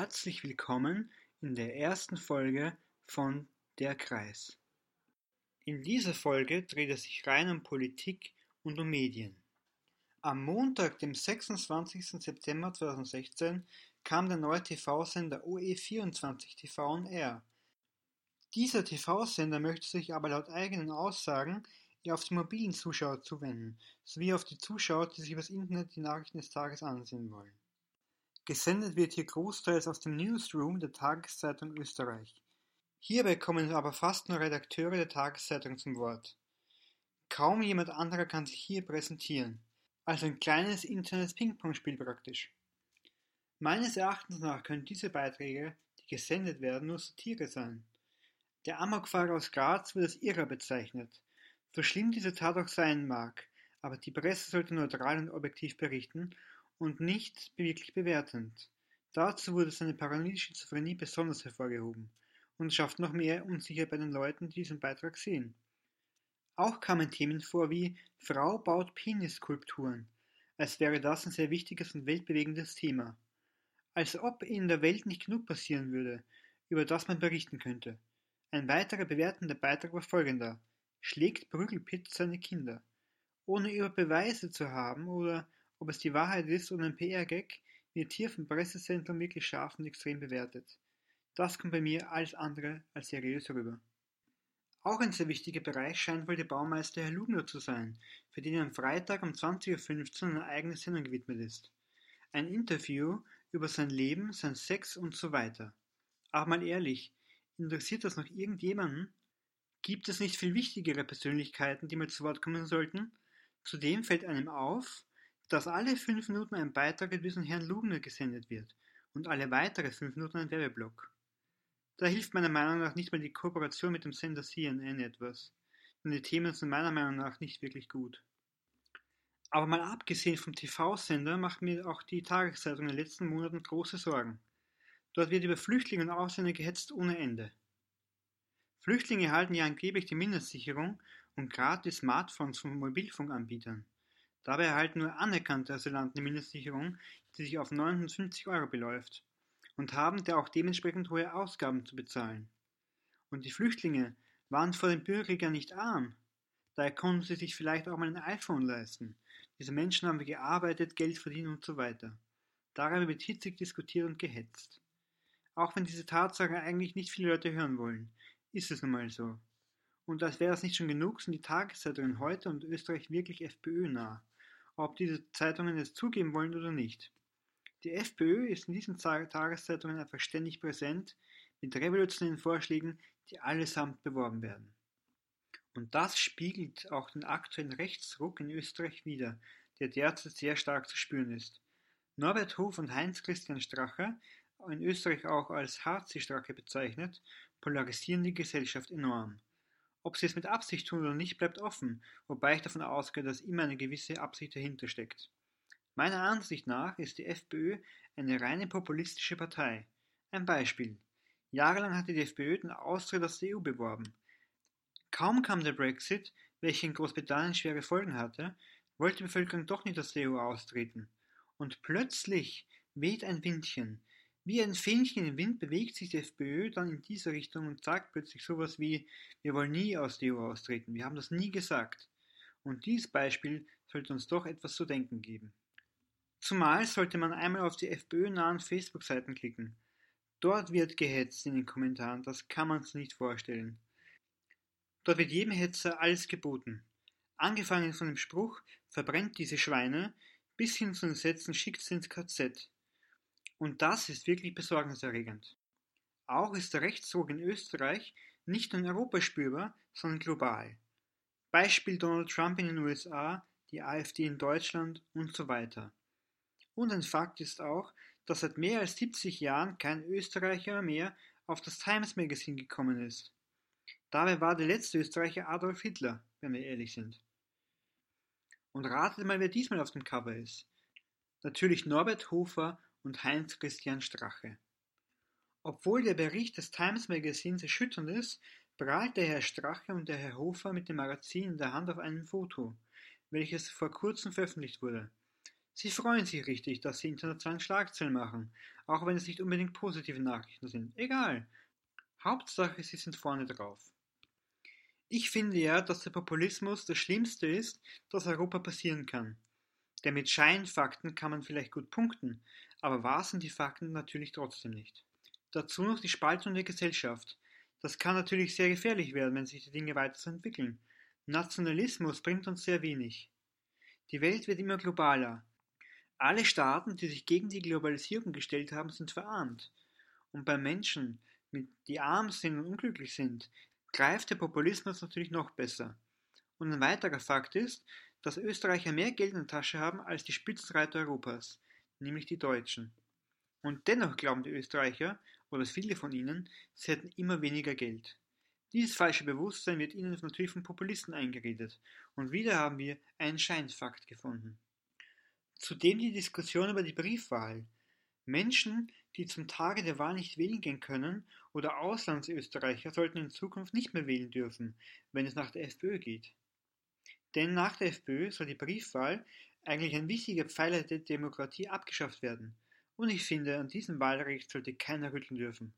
Herzlich willkommen in der ersten Folge von Der Kreis. In dieser Folge dreht es sich rein um Politik und um Medien. Am Montag, dem 26. September 2016, kam der neue TV-Sender OE24 TV on Air. Dieser TV-Sender möchte sich aber laut eigenen Aussagen eher auf die mobilen Zuschauer zuwenden, sowie auf die Zuschauer, die sich übers Internet die Nachrichten des Tages ansehen wollen. Gesendet wird hier großteils aus dem Newsroom der Tageszeitung Österreich. Hierbei kommen aber fast nur Redakteure der Tageszeitung zum Wort. Kaum jemand anderer kann sich hier präsentieren, also ein kleines internes Ping-Pong-Spiel praktisch. Meines Erachtens nach können diese Beiträge, die gesendet werden, nur Satire sein. Der Amokfahrer aus Graz wird als Irrer bezeichnet. So schlimm diese Tat auch sein mag, aber die Presse sollte neutral und objektiv berichten und nicht wirklich bewertend. Dazu wurde seine paranoide Schizophrenie besonders hervorgehoben und schafft noch mehr Unsicherheit bei den Leuten, die diesen Beitrag sehen. Auch kamen Themen vor wie Frau baut Penisskulpturen, als wäre das ein sehr wichtiges und weltbewegendes Thema. Als ob in der Welt nicht genug passieren würde, über das man berichten könnte. Ein weiterer bewertender Beitrag war folgender. Schlägt Prügelpitt seine Kinder? Ohne über Beweise zu haben oder ob es die Wahrheit ist oder ein PR-Gag, wird hier vom Pressezentrum wirklich scharf und extrem bewertet. Das kommt bei mir alles andere als seriös rüber. Auch ein sehr wichtiger Bereich scheint wohl der Baumeister Herr Lugner zu sein, für den am Freitag um 20.15 Uhr eine eigene Sendung gewidmet ist. Ein Interview über sein Leben, sein Sex und so weiter. Aber mal ehrlich, interessiert das noch irgendjemanden? Gibt es nicht viel wichtigere Persönlichkeiten, die mal zu Wort kommen sollten? Zudem fällt einem auf, dass alle fünf Minuten ein Beitrag mit diesem Herrn Lugner gesendet wird und alle weitere fünf Minuten ein Werbeblock. Da hilft meiner Meinung nach nicht mal die Kooperation mit dem Sender CNN etwas, denn die Themen sind meiner Meinung nach nicht wirklich gut. Aber mal abgesehen vom TV-Sender macht mir auch die Tageszeitung in den letzten Monaten große Sorgen. Dort wird über Flüchtlinge und Ausländer gehetzt ohne Ende. Flüchtlinge erhalten ja angeblich die Mindestsicherung und gratis Smartphones von Mobilfunkanbietern. Dabei erhalten nur anerkannte Asylanten die Mindestsicherung, die sich auf 950 Euro beläuft, und haben da auch dementsprechend hohe Ausgaben zu bezahlen. Und die Flüchtlinge waren vor dem Bürgerkrieg ja nicht arm. Daher konnten sie sich vielleicht auch mal ein iPhone leisten. Diese Menschen haben gearbeitet, Geld verdient und so weiter. Darüber wird hitzig diskutiert und gehetzt. Auch wenn diese Tatsache eigentlich nicht viele Leute hören wollen, ist es nun mal so. Und als wäre es nicht schon genug, sind die Tageszeitungen heute und Österreich wirklich FPÖ-nah ob diese Zeitungen es zugeben wollen oder nicht. Die FPÖ ist in diesen Tageszeitungen einfach ständig präsent mit revolutionären Vorschlägen, die allesamt beworben werden. Und das spiegelt auch den aktuellen Rechtsruck in Österreich wider, der derzeit sehr stark zu spüren ist. Norbert Hof und Heinz-Christian Strache, in Österreich auch als HC-Strache bezeichnet, polarisieren die Gesellschaft enorm. Ob sie es mit Absicht tun oder nicht, bleibt offen, wobei ich davon ausgehe, dass immer eine gewisse Absicht dahinter steckt. Meiner Ansicht nach ist die FPÖ eine reine populistische Partei. Ein Beispiel. Jahrelang hatte die FPÖ den Austritt aus der EU beworben. Kaum kam der Brexit, welcher in Großbritannien schwere Folgen hatte, wollte die Bevölkerung doch nicht aus der EU austreten. Und plötzlich weht ein Windchen, wie ein Fähnchen im Wind bewegt sich die FPÖ dann in diese Richtung und sagt plötzlich sowas wie, wir wollen nie aus der EU austreten, wir haben das nie gesagt. Und dieses Beispiel sollte uns doch etwas zu denken geben. Zumal sollte man einmal auf die FPÖ-nahen Facebook-Seiten klicken. Dort wird gehetzt in den Kommentaren, das kann man sich nicht vorstellen. Dort wird jedem Hetzer alles geboten. Angefangen von dem Spruch, verbrennt diese Schweine, bis hin zu den Sätzen, schickt sie ins KZ. Und das ist wirklich besorgniserregend. Auch ist der Rechtsruck in Österreich nicht nur in Europa spürbar, sondern global. Beispiel Donald Trump in den USA, die AfD in Deutschland und so weiter. Und ein Fakt ist auch, dass seit mehr als 70 Jahren kein Österreicher mehr auf das Times Magazine gekommen ist. Dabei war der letzte Österreicher Adolf Hitler, wenn wir ehrlich sind. Und ratet mal, wer diesmal auf dem Cover ist. Natürlich Norbert Hofer und Heinz-Christian Strache. Obwohl der Bericht des Times Magazins erschütternd ist, prahlt der Herr Strache und der Herr Hofer mit dem Magazin in der Hand auf einem Foto, welches vor kurzem veröffentlicht wurde. Sie freuen sich richtig, dass sie internationalen Schlagzeilen machen, auch wenn es nicht unbedingt positive Nachrichten sind. Egal. Hauptsache, sie sind vorne drauf. Ich finde ja, dass der Populismus das Schlimmste ist, das Europa passieren kann. Denn mit Scheinfakten kann man vielleicht gut punkten, aber wahr sind die Fakten natürlich trotzdem nicht. Dazu noch die Spaltung der Gesellschaft. Das kann natürlich sehr gefährlich werden, wenn sich die Dinge weiterentwickeln. Nationalismus bringt uns sehr wenig. Die Welt wird immer globaler. Alle Staaten, die sich gegen die Globalisierung gestellt haben, sind verarmt. Und bei Menschen, die arm sind und unglücklich sind, greift der Populismus natürlich noch besser. Und ein weiterer Fakt ist, dass Österreicher mehr Geld in der Tasche haben als die Spitzenreiter Europas, nämlich die Deutschen. Und dennoch glauben die Österreicher, oder viele von ihnen, sie hätten immer weniger Geld. Dieses falsche Bewusstsein wird ihnen natürlich von Populisten eingeredet, und wieder haben wir einen Scheinfakt gefunden. Zudem die Diskussion über die Briefwahl. Menschen, die zum Tage der Wahl nicht wählen gehen können, oder Auslandsösterreicher sollten in Zukunft nicht mehr wählen dürfen, wenn es nach der FPÖ geht. Denn nach der FPÖ soll die Briefwahl, eigentlich ein wichtiger Pfeiler der Demokratie, abgeschafft werden. Und ich finde, an diesem Wahlrecht sollte keiner rütteln dürfen.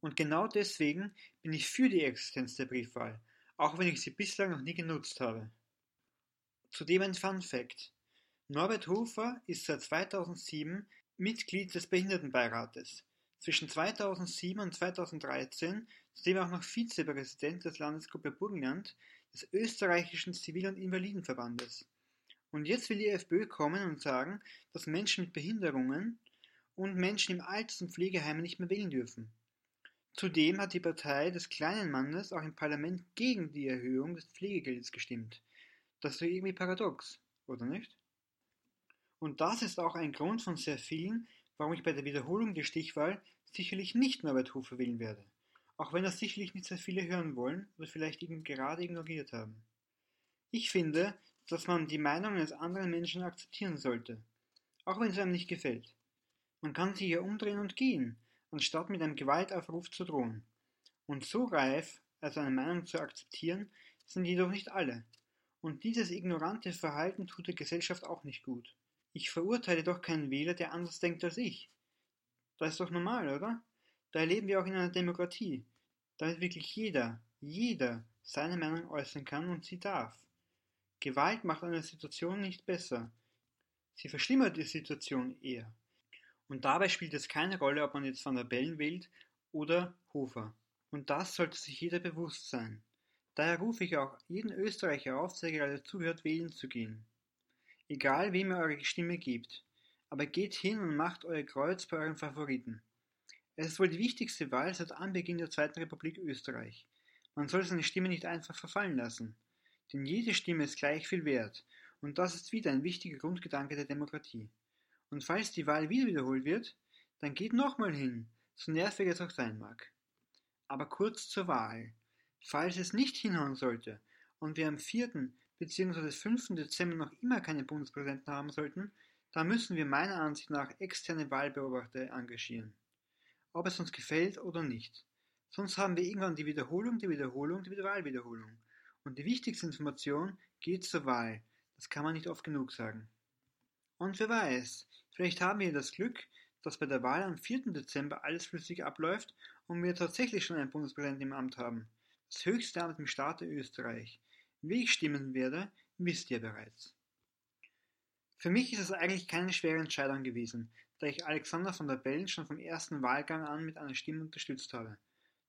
Und genau deswegen bin ich für die Existenz der Briefwahl, auch wenn ich sie bislang noch nie genutzt habe. Zudem ein Fun Fact. Norbert Hofer ist seit 2007 Mitglied des Behindertenbeirates. Zwischen 2007 und 2013 zudem auch noch Vizepräsident des Landesgruppe Burgenland des österreichischen Zivil- und Invalidenverbandes. Und jetzt will die FPÖ kommen und sagen, dass Menschen mit Behinderungen und Menschen im Alters- und Pflegeheim nicht mehr wählen dürfen. Zudem hat die Partei des kleinen Mannes auch im Parlament gegen die Erhöhung des Pflegegeldes gestimmt. Das ist irgendwie paradox, oder nicht? Und das ist auch ein Grund von sehr vielen, warum ich bei der Wiederholung der Stichwahl sicherlich nicht Norbert Hofer wählen werde. Auch wenn das sicherlich nicht sehr viele hören wollen oder vielleicht eben gerade ignoriert haben. Ich finde, dass man die Meinung eines anderen Menschen akzeptieren sollte, auch wenn es einem nicht gefällt. Man kann sich ja umdrehen und gehen, anstatt mit einem Gewaltaufruf zu drohen. Und so reif, also eine Meinung zu akzeptieren, sind jedoch nicht alle. Und dieses ignorante Verhalten tut der Gesellschaft auch nicht gut. Ich verurteile doch keinen Wähler, der anders denkt als ich. Das ist doch normal, oder? Da erleben wir auch in einer Demokratie, damit wirklich jeder, jeder seine Meinung äußern kann und sie darf. Gewalt macht eine Situation nicht besser. Sie verschlimmert die Situation eher. Und dabei spielt es keine Rolle, ob man jetzt Van der Bellen wählt oder Hofer. Und das sollte sich jeder bewusst sein. Daher rufe ich auch jeden Österreicher auf, der gerade zuhört, wählen zu gehen. Egal wem ihr eure Stimme gebt, aber geht hin und macht euer Kreuz bei euren Favoriten. Es ist wohl die wichtigste Wahl seit Anbeginn der Zweiten Republik Österreich. Man soll seine Stimme nicht einfach verfallen lassen, denn jede Stimme ist gleich viel wert, und das ist wieder ein wichtiger Grundgedanke der Demokratie. Und falls die Wahl wieder wiederholt wird, dann geht nochmal hin, so nervig es auch sein mag. Aber kurz zur Wahl. Falls es nicht hinhauen sollte und wir am 4 bzw. 5. Dezember noch immer keinen Bundespräsidenten haben sollten, dann müssen wir meiner Ansicht nach externe Wahlbeobachter engagieren. Ob es uns gefällt oder nicht. Sonst haben wir irgendwann die Wiederholung, die Wiederholung, die Wahlwiederholung. Und die wichtigste Information geht zur Wahl. Das kann man nicht oft genug sagen. Und wer weiß, vielleicht haben wir das Glück, dass bei der Wahl am 4. Dezember alles flüssig abläuft und wir tatsächlich schon einen Bundespräsidenten im Amt haben. Das höchste Amt im Staate Österreich. Wie ich stimmen werde, wisst ihr bereits. Für mich ist es eigentlich keine schwere Entscheidung gewesen, da ich Alexander von der Bellen schon vom ersten Wahlgang an mit einer Stimme unterstützt habe.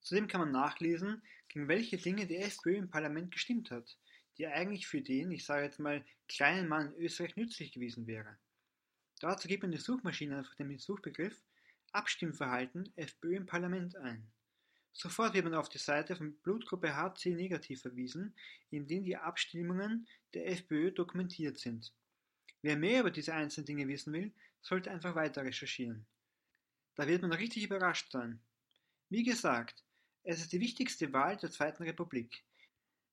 Zudem kann man nachlesen, gegen welche Dinge die FPÖ im Parlament gestimmt hat, die eigentlich für den, ich sage jetzt mal, kleinen Mann in Österreich nützlich gewesen wäre. Dazu gibt man die Suchmaschine einfach den Suchbegriff Abstimmverhalten FPÖ im Parlament ein. Sofort wird man auf die Seite von Blutgruppe HC negativ verwiesen, in denen die Abstimmungen der FPÖ dokumentiert sind. Wer mehr über diese einzelnen Dinge wissen will, sollte einfach weiter recherchieren. Da wird man richtig überrascht sein. Wie gesagt, es ist die wichtigste Wahl der Zweiten Republik.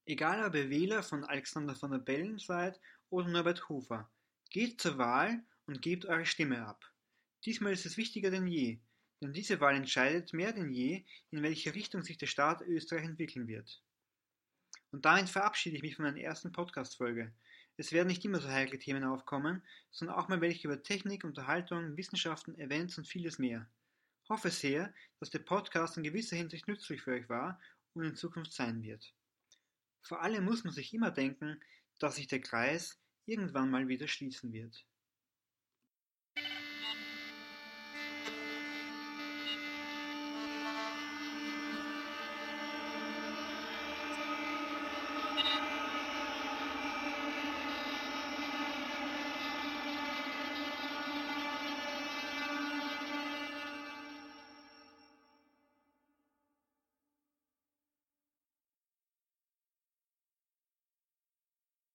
Egal ob ihr Wähler von Alexander von der Bellen seid oder Norbert Hofer, geht zur Wahl und gebt eure Stimme ab. Diesmal ist es wichtiger denn je, denn diese Wahl entscheidet mehr denn je, in welche Richtung sich der Staat Österreich entwickeln wird. Und damit verabschiede ich mich von meiner ersten Podcast-Folge. Es werden nicht immer so heikle Themen aufkommen, sondern auch mal welche über Technik, Unterhaltung, Wissenschaften, Events und vieles mehr. Hoffe sehr, dass der Podcast in gewisser Hinsicht nützlich für euch war und in Zukunft sein wird. Vor allem muss man sich immer denken, dass sich der Kreis irgendwann mal wieder schließen wird.